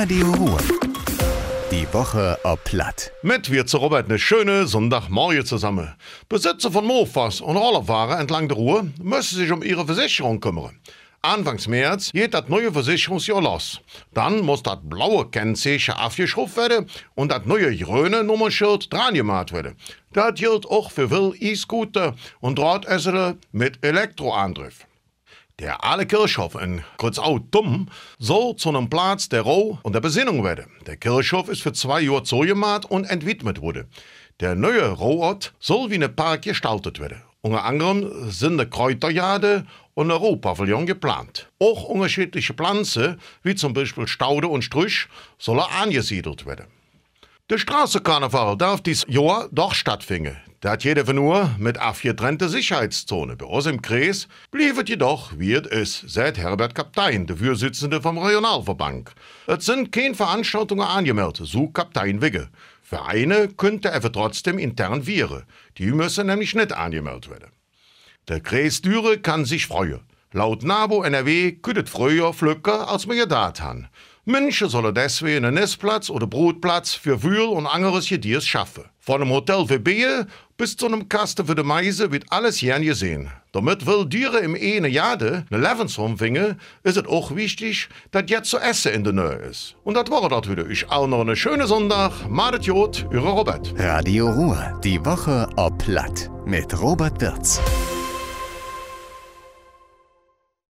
Radio Ruhr. Die Woche ob Platt. Mit wir zu Robert eine schöne Sonntagmorgen zusammen. Besitzer von Mofas und Rollerfahrer entlang der Ruhr müssen sich um ihre Versicherung kümmern. Anfangs März geht das neue Versicherungsjahr los. Dann muss das blaue Kennzeichen aufgeschraubt werden und das neue grüne Nummernschild dran gemacht werden. Das gilt auch für will E-Scooter und Drahtesser mit Elektroantrieb. Der alte Kirchhof in Kurzau-Dumm soll zu einem Platz der Ruhe und der Besinnung werden. Der Kirchhof ist für zwei Jahre zugemacht und entwidmet wurde. Der neue Ruhrort soll wie ein Park gestaltet werden. Unter anderem sind eine Kräuterjade und ein Ruhrpavillon geplant. Auch unterschiedliche Pflanzen, wie zum Beispiel Staude und Strüch, sollen angesiedelt werden. Der Straßenkarneval darf dies Jahr doch stattfinden. Da hat jeder von nur mit abgetrennte Sicherheitszone. Bei uns im Kreis blieb es jedoch, wie es ist, seit Herbert Kaptein, der Vorsitzende vom Regionalverband. Es sind keine Veranstaltungen angemeldet, so Kaptein Wigge. Vereine könnte er trotzdem intern viren. Die müssen nämlich nicht angemeldet werden. Der Kreis Düre kann sich freuen. Laut NABO NRW küdet früher Flöcker, als wir gedacht haben. München sollen deswegen einen Nestplatz oder Brutplatz für Wühl und anderes Gediers schaffen. Von einem Hotel für Bier bis zu einem Kasten für die Meise wird alles gern gesehen. Damit will Dieren im eine Jade eine Lebensraum finden, ist es auch wichtig, dass jetzt zu essen in der Nähe ist. Und das war das wieder. Ich auch noch eine schöne Sonntag. Madet Jod, Ihre Robert. Radio Ruhr. Die Woche ob Platt. Mit Robert Wirz.